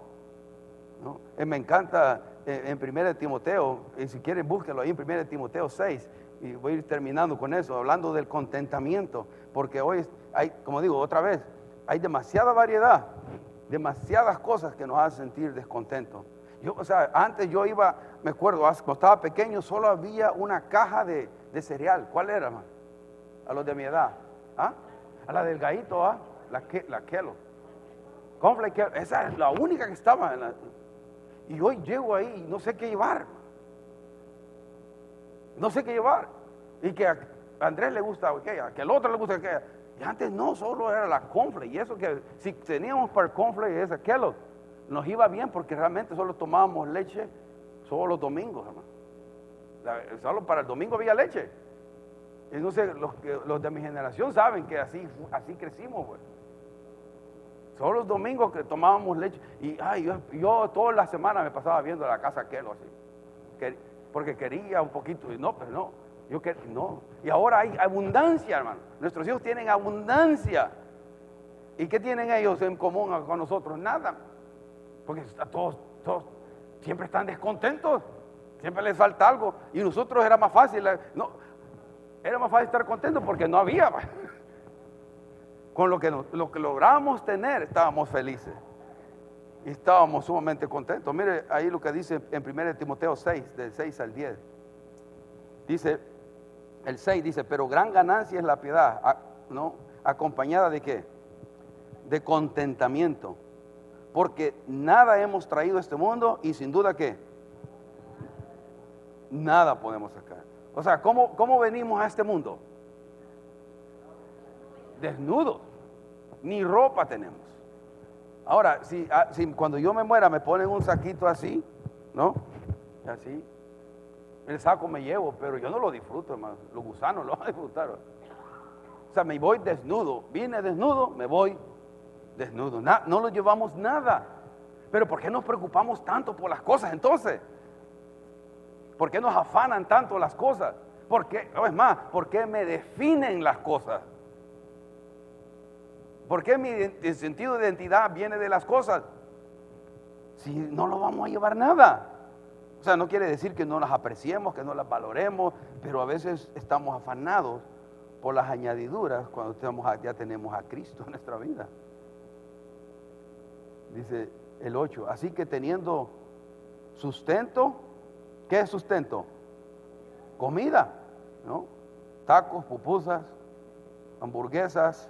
Eh, me encanta en 1 Timoteo, y si quieren búsquelo ahí en 1 Timoteo 6, y voy a ir terminando con eso, hablando del contentamiento, porque hoy hay, como digo otra vez, hay demasiada variedad, demasiadas cosas que nos hacen sentir descontentos. Yo, o sea, antes yo iba, me acuerdo, cuando estaba pequeño solo había una caja de, cereal. ¿Cuál era, man? A los de mi edad. ¿Ah? A la del gallito, ¿ah? La, que, la Kelo. Esa es la única que estaba en la, y hoy llego ahí y no sé qué llevar. No sé qué llevar. Y que a Andrés le gusta aquella, que al otro le gusta aquella. Y antes no, solo era la confle. Y eso que si teníamos para confle y esa Kellogg, nos iba bien porque realmente solo tomábamos leche solo los domingos, hermano. solo para el domingo había leche. Entonces los, los de mi generación saben que así, así crecimos, pues. Solo los domingos que tomábamos leche. Y ay, yo, toda la semana me pasaba viendo la casa aquel así. porque quería un poquito. Y no, pero no. Yo quería, no. Y ahora hay abundancia, hermano. Nuestros hijos tienen abundancia. ¿Y qué tienen ellos en común con nosotros? Nada. Porque todos, todos siempre están descontentos. Siempre les falta algo. Y nosotros era más fácil. No, era más fácil estar contentos porque no había con lo que, lo que logramos tener, estábamos felices. Y estábamos sumamente contentos. Mire ahí lo que dice en 1 Timoteo 6, del 6 al 10. Dice, el 6 dice, pero gran ganancia es la piedad, ¿no? ¿Acompañada de qué? De contentamiento. Porque nada hemos traído a este mundo y sin duda que nada podemos sacar. O sea, ¿cómo, cómo venimos a este mundo? Desnudos, ni ropa tenemos. Ahora, ah, si, cuando yo me muera me ponen un saquito así, ¿no? Así. El saco me llevo, pero yo no lo disfruto, hermano. Los gusanos lo van a disfrutar. O sea, me voy desnudo. Vine desnudo, me voy desnudo. no lo llevamos nada. Pero ¿por qué nos preocupamos tanto por las cosas entonces? ¿Por qué nos afanan tanto las cosas? ¿Por qué, es más, por qué me definen las cosas? ¿Por qué mi sentido de identidad viene de las cosas? Si no lo vamos a llevar nada. O sea, no quiere decir que no las apreciemos, que no las valoremos, pero a veces estamos afanados por las añadiduras cuando ya tenemos a Cristo en nuestra vida. Dice el 8, así que teniendo sustento, ¿qué es sustento? Comida, ¿no? Tacos, pupusas, hamburguesas,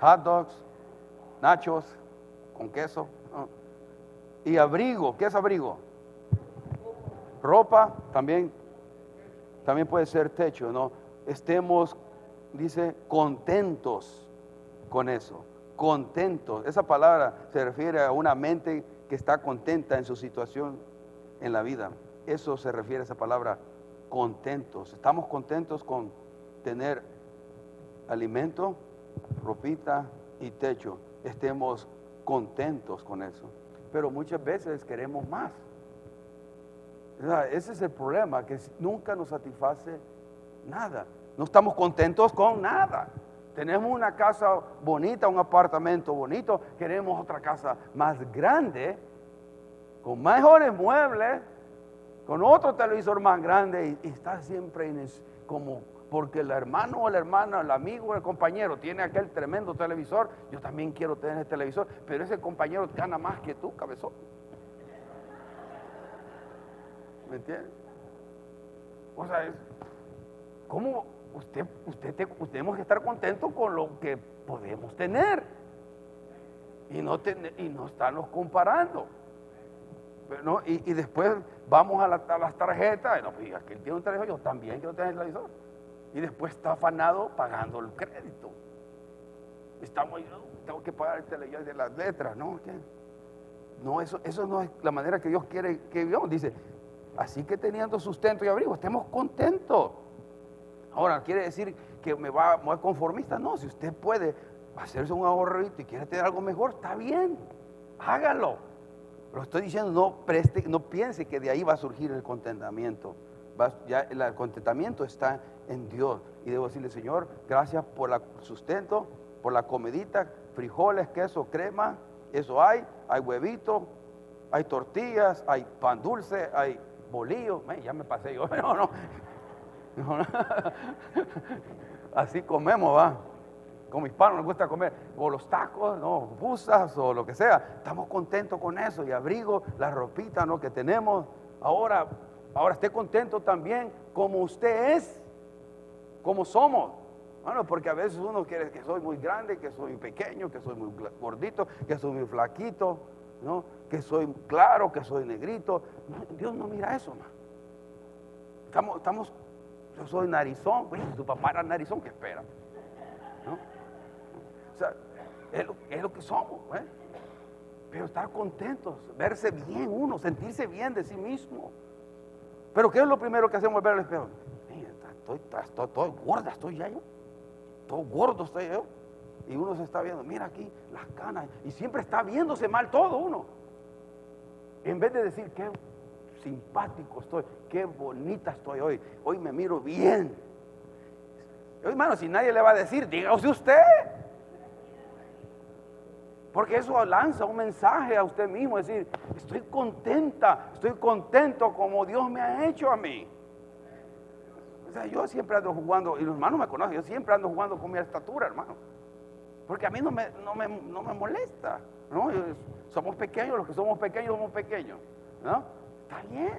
hot dogs, nachos con queso. Y abrigo, ¿qué es abrigo? Ropa también, también puede ser techo, ¿no? Estemos, dice, contentos con eso, contentos. Esa palabra se refiere a una mente que está contenta en su situación en la vida. Eso se refiere a esa palabra, contentos. Estamos contentos con tener alimento, ropita y techo, estemos contentos con eso. Pero muchas veces queremos más. ese es el problema, que nunca nos satisface nada. No estamos contentos con nada. Tenemos una casa bonita, un apartamento bonito, queremos otra casa más grande, con mejores muebles, con otro televisor más grande y, está siempre como porque el hermano o la hermana, el amigo o el compañero tiene aquel tremendo televisor, yo también quiero tener el televisor, pero ese compañero gana más que tú, cabezón. ¿Me entiendes? O sea, ¿cómo usted, usted, tenemos que estar contentos con lo que podemos tener? Y no, y no estarnos comparando. ¿No? Y, después vamos a, las tarjetas, no, pues, aquel tiene un televisor, yo también quiero tener el televisor. Y después está afanado pagando el crédito. Estamos, tengo que pagar el televisor de las letras, ¿no? No, eso, eso no es la manera que Dios quiere que vivamos. Dice, así que teniendo sustento y abrigo, estemos contentos. Ahora, ¿quiere decir que me va, a conformista? No, si usted puede hacerse un ahorrito y quiere tener algo mejor, está bien, hágalo. Lo estoy diciendo, no, preste, no piense que de ahí va a surgir el contentamiento. ya el contentamiento está en Dios. Y debo decirle, Señor, gracias por el sustento, por la comidita, frijoles, queso, crema, eso hay, hay huevito, hay tortillas, hay pan dulce, hay bolillo. ya me pasé yo, no, no. Así comemos, va. Como hispanos nos gusta comer o los tacos, no, busas o lo que sea. Estamos contentos con eso y abrigo, la ropita ¿no? que tenemos. Ahora, ahora esté contento también como usted es, como somos. Bueno, porque a veces uno quiere que soy muy grande, que soy pequeño, que soy muy gordito, que soy muy flaquito, ¿no? que soy claro, que soy negrito. Dios no mira eso, man. Estamos, estamos, yo soy narizón, pues, tu papá era narizón, ¿qué espera? Es lo, que somos, ¿eh? Pero estar contentos, verse bien uno, sentirse bien de sí mismo. Pero ¿qué es lo primero que hacemos ver al espejo? Estoy, estoy, estoy, gorda, estoy ya yo. Todo gordo estoy yo. Y uno se está viendo, mira aquí las canas. Y siempre está viéndose mal todo uno. En vez de decir, qué simpático estoy, qué bonita estoy hoy. Hoy me miro bien. Hermano, si nadie le va a decir, dígase usted. Porque eso lanza un mensaje a usted mismo, es decir, estoy contenta, estoy contento como Dios me ha hecho a mí. O sea, yo siempre ando jugando, y los hermanos me conocen, yo siempre ando jugando con mi estatura, hermano. Porque a mí no me, no me, molesta. ¿no? Somos pequeños, los que somos pequeños somos pequeños. ¿no? Está bien.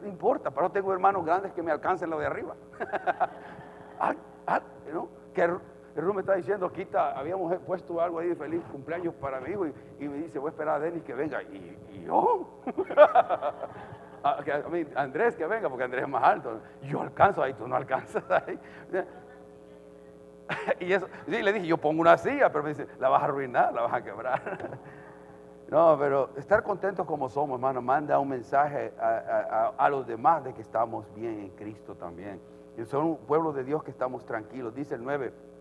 No importa, pero tengo hermanos grandes que me alcancen lo de arriba. ah, ah, ¿no? Que el Ru me está diciendo, quita, habíamos puesto algo ahí de feliz cumpleaños para mi hijo y, me dice, voy a esperar a Denis que venga. Y, yo, Andrés que venga, porque Andrés es más alto. Yo alcanzo ahí, tú no alcanzas ahí. y eso, sí, le dije, yo pongo una silla, pero me dice, la vas a arruinar, la vas a quebrar. no, pero estar contentos como somos, hermano, manda un mensaje a, a los demás de que estamos bien en Cristo también. Y son un pueblo de Dios que estamos tranquilos. Dice el 9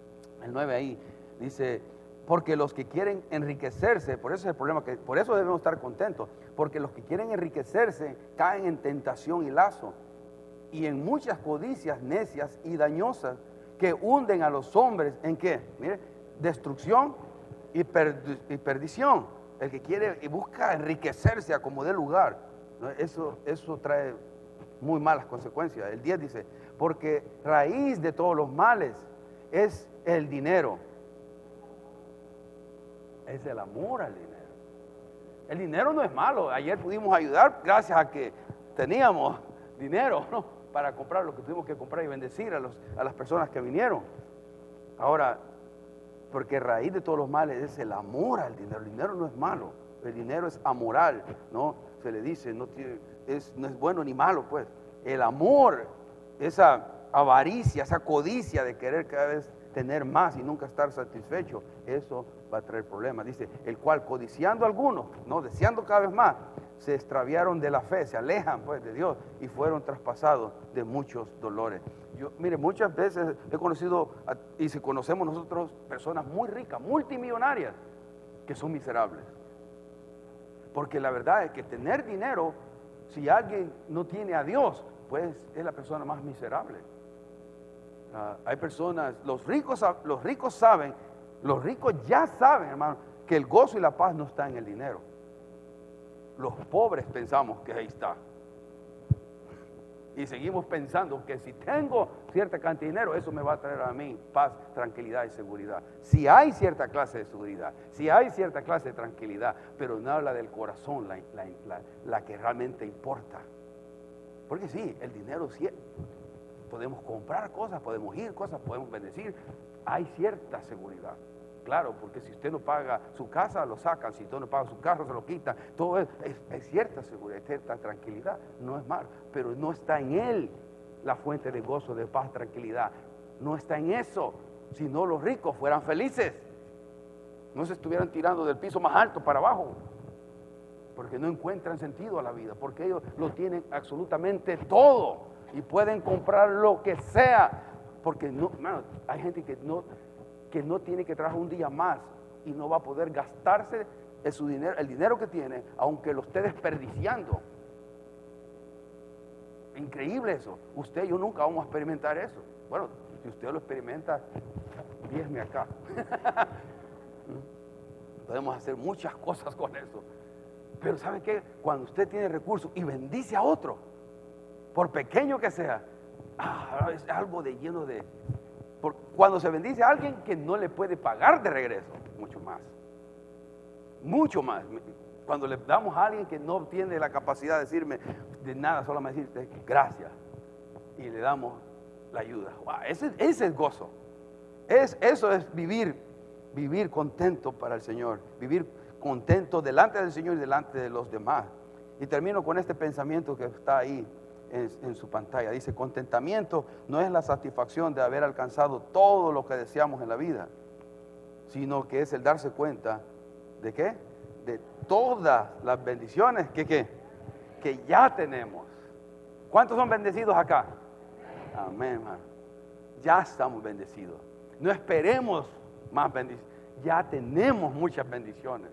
el 9 ahí, dice, porque los que quieren enriquecerse, por eso es el problema, que por eso debemos estar contentos, porque los que quieren enriquecerse caen en tentación y lazo y en muchas codicias necias y dañosas que hunden a los hombres en qué? Mire, destrucción y, perdición. El que quiere y busca enriquecerse a como dé lugar, eso, eso trae muy malas consecuencias. El 10 dice, porque raíz de todos los males es el dinero. Es el amor al dinero. El dinero no es malo. Ayer pudimos ayudar gracias a que teníamos dinero para comprar lo que tuvimos que comprar y bendecir a, los, a las personas que vinieron. Ahora, porque raíz de todos los males es el amor al dinero. El dinero no es malo, el dinero es amoral, ¿no? Se le dice, no, es, no es bueno ni malo, pues. El amor, esa avaricia, esa codicia de querer cada vez tener más y nunca estar satisfecho, eso va a traer problemas. Dice, el cual codiciando algunos, no deseando cada vez más, se extraviaron de la fe, se alejan pues de Dios y fueron traspasados de muchos dolores. Yo, mire, muchas veces he conocido y si conocemos nosotros personas muy ricas, multimillonarias, que son miserables. Porque la verdad es que tener dinero, si alguien no tiene a Dios, pues es la persona más miserable. Ah, hay personas, los ricos, los ricos saben, los ricos ya saben, hermano, que el gozo y la paz no está en el dinero. Los pobres pensamos que ahí está. Y seguimos pensando que si tengo cierta cantidad de dinero, eso me va a traer a mí paz, tranquilidad y seguridad. Si hay cierta clase de seguridad, si hay cierta clase de tranquilidad, pero no habla del corazón, la, que realmente importa. Porque sí, el dinero sí, podemos comprar cosas, podemos ir cosas, podemos bendecir. Hay cierta seguridad. Claro, porque si usted no paga su casa, lo sacan. Si usted no paga su carro, se lo quitan. Todo es, cierta seguridad, cierta tranquilidad. No es malo, pero no está en él la fuente de gozo, de paz, tranquilidad. No está en eso. Si no, los ricos fueran felices. No se estuvieran tirando del piso más alto para abajo. Porque no encuentran sentido a la vida. Porque ellos lo tienen absolutamente todo. Y pueden comprar lo que sea. Porque no, hay gente que no, que no tiene que trabajar un día más y no va a poder gastarse el, dinero, el dinero que tiene, aunque lo esté desperdiciando. Increíble eso. Usted y yo nunca vamos a experimentar eso. Bueno, si usted lo experimenta, dígame acá. Podemos hacer muchas cosas con eso. Pero ¿sabe qué? Cuando usted tiene recursos y bendice a otro, por pequeño que sea, ah, es algo de lleno de, cuando se bendice a alguien que no le puede pagar de regreso, mucho más. Mucho más. Cuando le damos a alguien que no tiene la capacidad de decirme de nada, solamente decirte gracias. Y le damos la ayuda. ese, ese, es gozo. Es, eso es vivir, vivir contento para el Señor. Vivir contento delante del Señor y delante de los demás. Y termino con este pensamiento que está ahí en, su pantalla. Dice, contentamiento no es la satisfacción de haber alcanzado todo lo que deseamos en la vida, sino que es el darse cuenta de qué? De todas las bendiciones que, que ya tenemos. ¿Cuántos son bendecidos acá? Amén, hermano. Ya estamos bendecidos. No esperemos más bendiciones. Ya tenemos muchas bendiciones.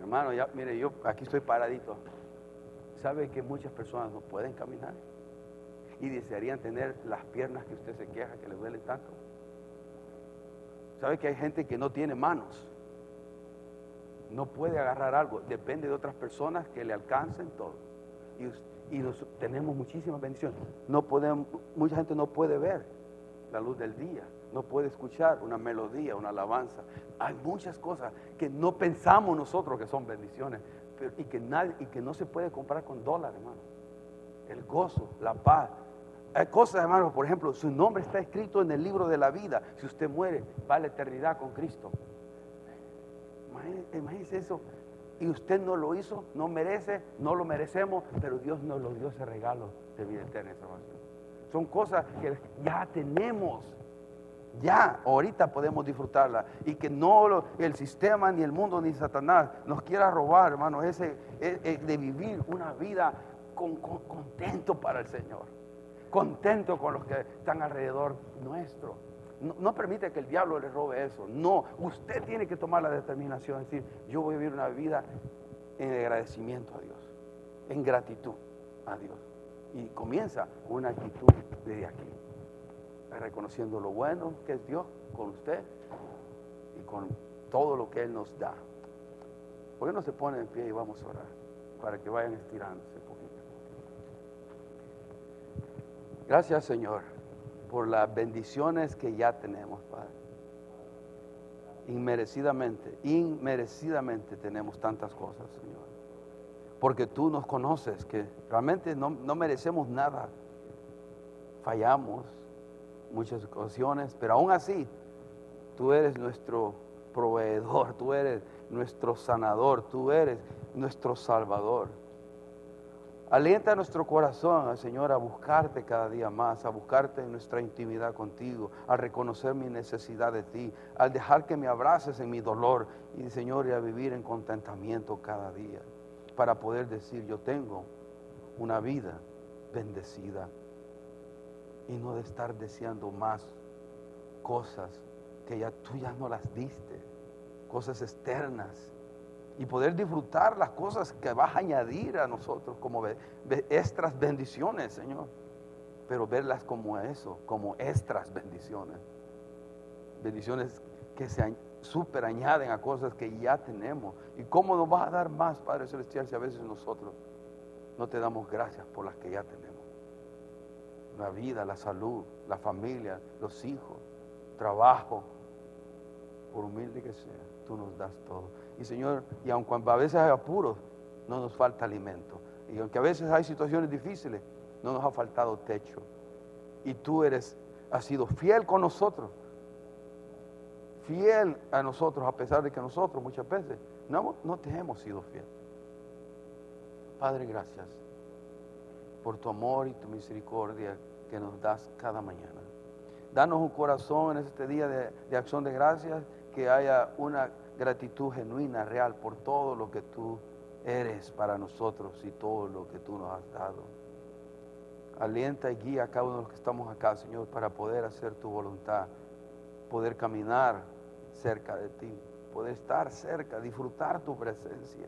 Hermano, ya, mire, yo aquí estoy paradito. ¿Sabe que muchas personas no pueden caminar? Y desearían tener las piernas que usted se queja que le duelen tanto. ¿Sabe que hay gente que no tiene manos? No puede agarrar algo. Depende de otras personas que le alcancen todo. Y, tenemos muchísimas bendiciones. No podemos, mucha gente no puede ver la luz del día. No puede escuchar una melodía, una alabanza. Hay muchas cosas que no pensamos nosotros que son bendiciones y, que nadie, y que no se puede comprar con dólares, hermano. El gozo, la paz. Hay cosas, hermano, por ejemplo, su nombre está escrito en el libro de la vida. Si usted muere, va a la eternidad con Cristo. Imagínese, eso. Y usted no lo hizo, no merece, no lo merecemos, pero Dios nos lo dio ese regalo de vida eterna. Son cosas que ya tenemos ya, ahorita podemos disfrutarla. Y que no el sistema, ni el mundo, ni Satanás nos quiera robar, hermano, ese, e, e, de vivir una vida contento para el Señor. Contento con los que están alrededor nuestro. No, permite que el diablo le robe eso. No, usted tiene que tomar la determinación de decir, yo voy a vivir una vida en agradecimiento a Dios, en gratitud a Dios. Y comienza una actitud desde aquí reconociendo lo bueno que es Dios con usted y con todo lo que Él nos da. ¿Por qué no se pone en pie y vamos a orar? Para que vayan estirándose un poquito. Gracias Señor por las bendiciones que ya tenemos, Padre. Inmerecidamente, inmerecidamente tenemos tantas cosas, Señor. Porque tú nos conoces que realmente no, no merecemos nada. Fallamos, muchas ocasiones, pero aún así, tú eres nuestro proveedor, tú eres nuestro sanador, tú eres nuestro salvador. Alienta nuestro corazón, Señor, a buscarte cada día más, a buscarte en nuestra intimidad contigo, a reconocer mi necesidad de ti, al dejar que me abraces en mi dolor y, Señor, y a vivir en contentamiento cada día, para poder decir, yo tengo una vida bendecida y no de estar deseando más cosas que ya tú ya no las diste, cosas externas, y poder disfrutar las cosas que vas a añadir a nosotros como extras bendiciones, Señor, pero verlas como eso, como extras bendiciones, bendiciones que se super añaden a cosas que ya tenemos. ¿Y cómo nos vas a dar más, Padre Celestial, si a veces nosotros no te damos gracias por las que ya tenemos? La vida, la salud, la familia, los hijos, trabajo, por humilde que sea, tú nos das todo. Y Señor, y aunque a veces hay apuros, no nos falta alimento. Y aunque a veces hay situaciones difíciles, no nos ha faltado techo. Y tú eres, has sido fiel con nosotros. Fiel a nosotros, a pesar de que nosotros muchas veces no, no te hemos sido fiel. Padre, gracias por tu amor y tu misericordia que nos das cada mañana. Danos un corazón en este día de, acción de gracias, que haya una gratitud genuina, real, por todo lo que tú eres para nosotros y todo lo que tú nos has dado. Alienta y guía a cada uno de los que estamos acá, Señor, para poder hacer tu voluntad, poder caminar cerca de ti, poder estar cerca, disfrutar tu presencia.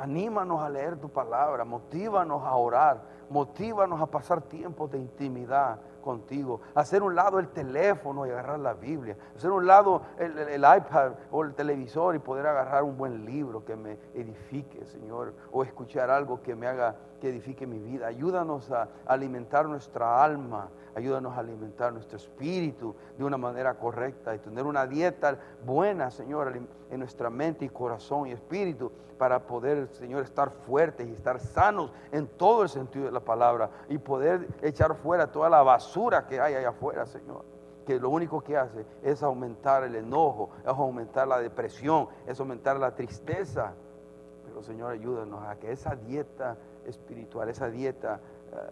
Anímanos a leer tu palabra, motívanos a orar, motívanos a pasar tiempos de intimidad contigo, hacer un lado el teléfono y agarrar la Biblia, hacer un lado el, iPad o el televisor y poder agarrar un buen libro que me edifique, Señor, o escuchar algo que me haga, que edifique mi vida. Ayúdanos a alimentar nuestra alma, ayúdanos a alimentar nuestro espíritu de una manera correcta y tener una dieta buena, Señor, en nuestra mente y corazón y espíritu para poder, Señor, estar fuertes y estar sanos en todo el sentido de la palabra y poder echar fuera toda la basura que hay allá afuera, Señor. Que lo único que hace es aumentar el enojo, es aumentar la depresión, es aumentar la tristeza. Pero, Señor, ayúdanos a que esa dieta espiritual, esa dieta eh,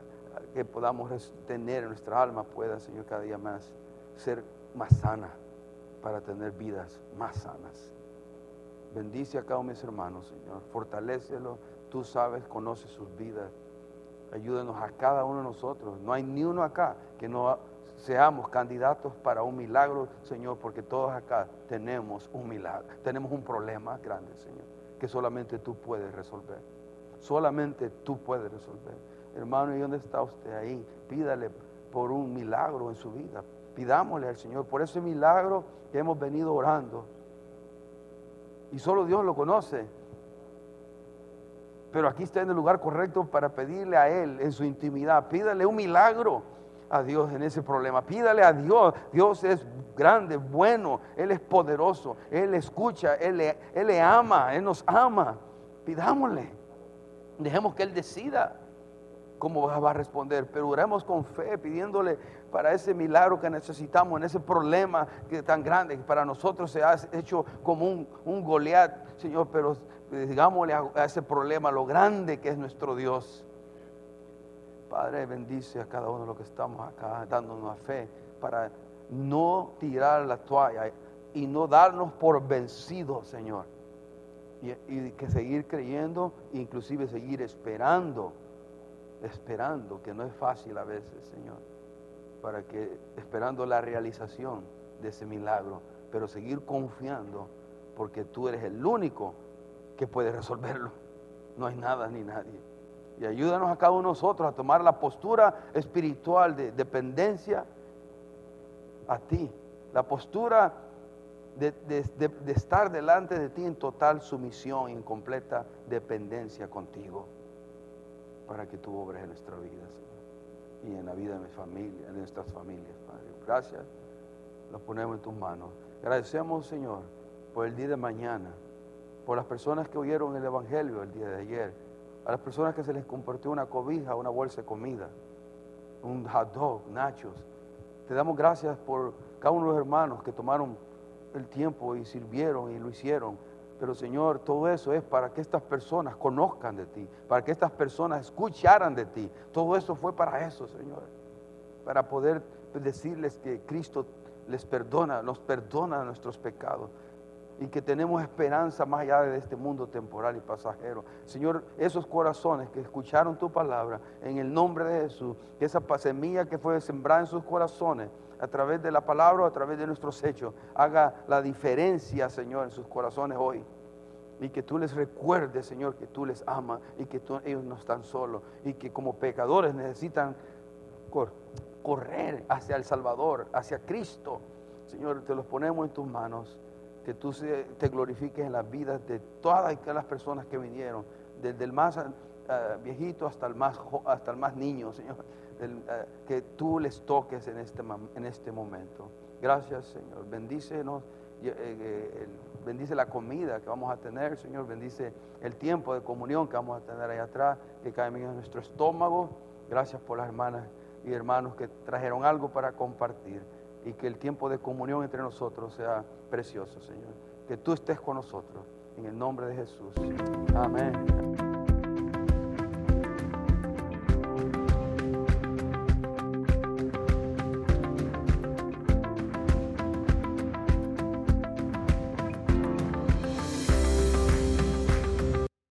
que podamos tener en nuestra alma pueda, Señor, cada día más ser más sana para tener vidas más sanas. Bendice a cada uno de mis hermanos, Señor. Fortalécelo. Tú sabes, conoces sus vidas. Ayúdanos a cada uno de nosotros. No hay ni uno acá que no seamos candidatos para un milagro, Señor, porque todos acá tenemos un milagro, tenemos un problema grande, Señor, que solamente tú puedes resolver. Solamente tú puedes resolver. Hermano, ¿y dónde está usted ahí? Pídale por un milagro en su vida. Pidámosle al Señor por ese milagro que hemos venido orando y solo Dios lo conoce. Pero aquí está en el lugar correcto para pedirle a Él en su intimidad. Pídale un milagro a Dios en ese problema. Pídale a Dios. Dios es grande, bueno, Él es poderoso, Él escucha, Él le, Él le ama, Él nos ama. Pidámosle. Dejemos que Él decida cómo va a responder, pero oremos con fe pidiéndole para ese milagro que necesitamos, en ese problema que tan grande que para nosotros se ha hecho como un, un Goliat, Señor, pero digámosle a, ese problema lo grande que es nuestro Dios. Padre, bendice a cada uno de los que estamos acá dándonos fe para no tirar la toalla y no darnos por vencidos, Señor. Y, que seguir creyendo, inclusive seguir esperando, esperando, que no es fácil a veces, Señor para que, esperando la realización de ese milagro, pero seguir confiando porque tú eres el único que puede resolverlo. No hay nada ni nadie. Y ayúdanos a cada uno de nosotros a tomar la postura espiritual de dependencia a ti, la postura de, de, estar delante de ti en total sumisión y en completa dependencia contigo, para que tú obres en nuestra vida, Señor y en la vida de mi familia, de nuestras familias, Padre. Gracias, lo ponemos en tus manos. Agradecemos, Señor, por el día de mañana, por las personas que oyeron el Evangelio el día de ayer, a las personas que se les compartió una cobija, una bolsa de comida, un hot dog, nachos. Te damos gracias por cada uno de los hermanos que tomaron el tiempo y sirvieron y lo hicieron pero Señor, todo eso es para que estas personas conozcan de ti, para que estas personas escucharan de ti. Todo eso fue para eso, Señor. Para poder decirles que Cristo les perdona, nos perdona nuestros pecados y que tenemos esperanza más allá de este mundo temporal y pasajero. Señor, esos corazones que escucharon tu palabra en el nombre de Jesús, esa semilla que fue sembrada en sus corazones, a través de la palabra o a través de nuestros hechos, haga la diferencia, Señor, en sus corazones hoy. Y que tú les recuerdes, Señor, que tú les amas y que ellos no están solos y que como pecadores necesitan correr hacia el Salvador, hacia Cristo. Señor, te los ponemos en tus manos. Que tú te glorifiques en las vidas de todas las personas que vinieron, desde el más eh, viejito hasta el más, hasta el más niño, Señor eh, que tú les toques en este, en este momento. Gracias, Señor. Bendícenos, eh, bendice la comida que vamos a tener, Señor. Bendice el tiempo de comunión que vamos a tener ahí atrás, que cae en nuestro estómago. Gracias por las hermanas y hermanos que trajeron algo para compartir y que el tiempo de comunión entre nosotros sea precioso, Señor. Que tú estés con nosotros. En el nombre de Jesús. Amén.